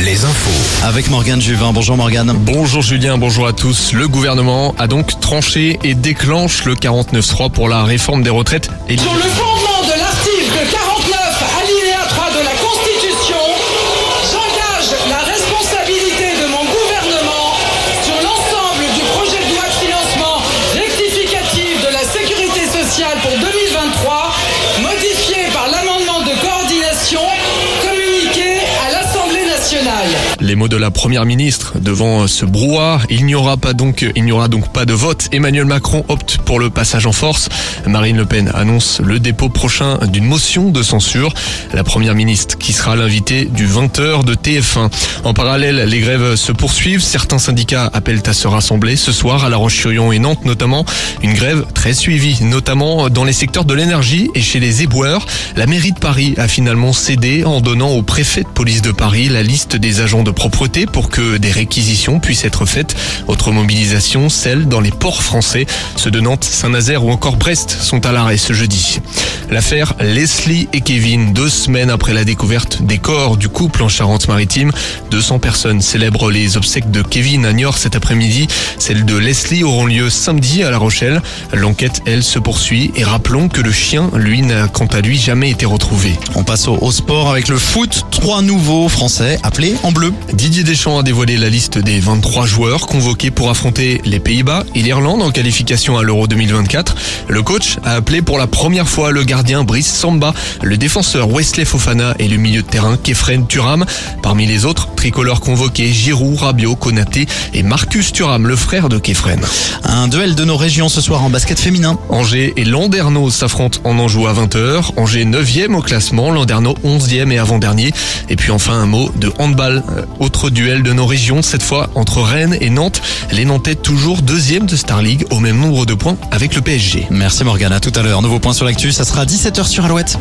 les infos. Avec Morgane Juvin. Bonjour Morgane. Bonjour Julien, bonjour à tous. Le gouvernement a donc tranché et déclenche le 49.3 pour la réforme des retraites. Et Sur le fondement de l'article 49, alinéa 3 de la Constitution, j'engage la responsabilité de mon gouvernement sur l'ensemble du projet de loi de financement rectificatif de la sécurité sociale pour 2023, les mots de la première ministre devant ce brouhaha, il n'y aura pas donc, il n'y aura donc pas de vote. Emmanuel Macron opte pour le passage en force. Marine Le Pen annonce le dépôt prochain d'une motion de censure. La première ministre qui sera l'invitée du 20h de TF1. En parallèle, les grèves se poursuivent. Certains syndicats appellent à se rassembler ce soir à La Roche-sur-Yon et Nantes notamment. Une grève très suivie, notamment dans les secteurs de l'énergie et chez les éboueurs. La mairie de Paris a finalement cédé en donnant au préfet de police de Paris la liste des agents de propreté pour que des réquisitions puissent être faites. Autre mobilisation, celle dans les ports français. Ceux de Nantes, Saint-Nazaire ou encore Brest sont à l'arrêt ce jeudi. L'affaire Leslie et Kevin, deux semaines après la découverte des corps du couple en Charente-Maritime, 200 personnes célèbrent les obsèques de Kevin à Niort cet après-midi. Celles de Leslie auront lieu samedi à La Rochelle. L'enquête, elle, se poursuit et rappelons que le chien, lui, n'a quant à lui jamais été retrouvé. On passe au, au sport avec le foot. Trois nouveaux Français appelés en bleu. Didier Deschamps a dévoilé la liste des 23 joueurs convoqués pour affronter les Pays-Bas et l'Irlande en qualification à l'Euro 2024. Le coach a appelé pour la première fois le gardien Brice Samba, le défenseur Wesley Fofana et le milieu de terrain Kefren Turam. Parmi les autres, tricolores convoqués Giroud, Rabiot, Konaté et Marcus Thuram, le frère de Kefren. Un duel de nos régions ce soir en basket féminin. Angers et Landerneau s'affrontent en Anjou à 20h. Angers 9e au classement, Landerneau 11e et avant-dernier. Et puis enfin un mot de handball. Autre duel de nos régions, cette fois entre Rennes et Nantes. Les Nantais toujours deuxième de Star League au même nombre de points avec le PSG. Merci Morgane. À tout à l'heure. Nouveau point sur l'actu. Ça sera 17h sur Alouette.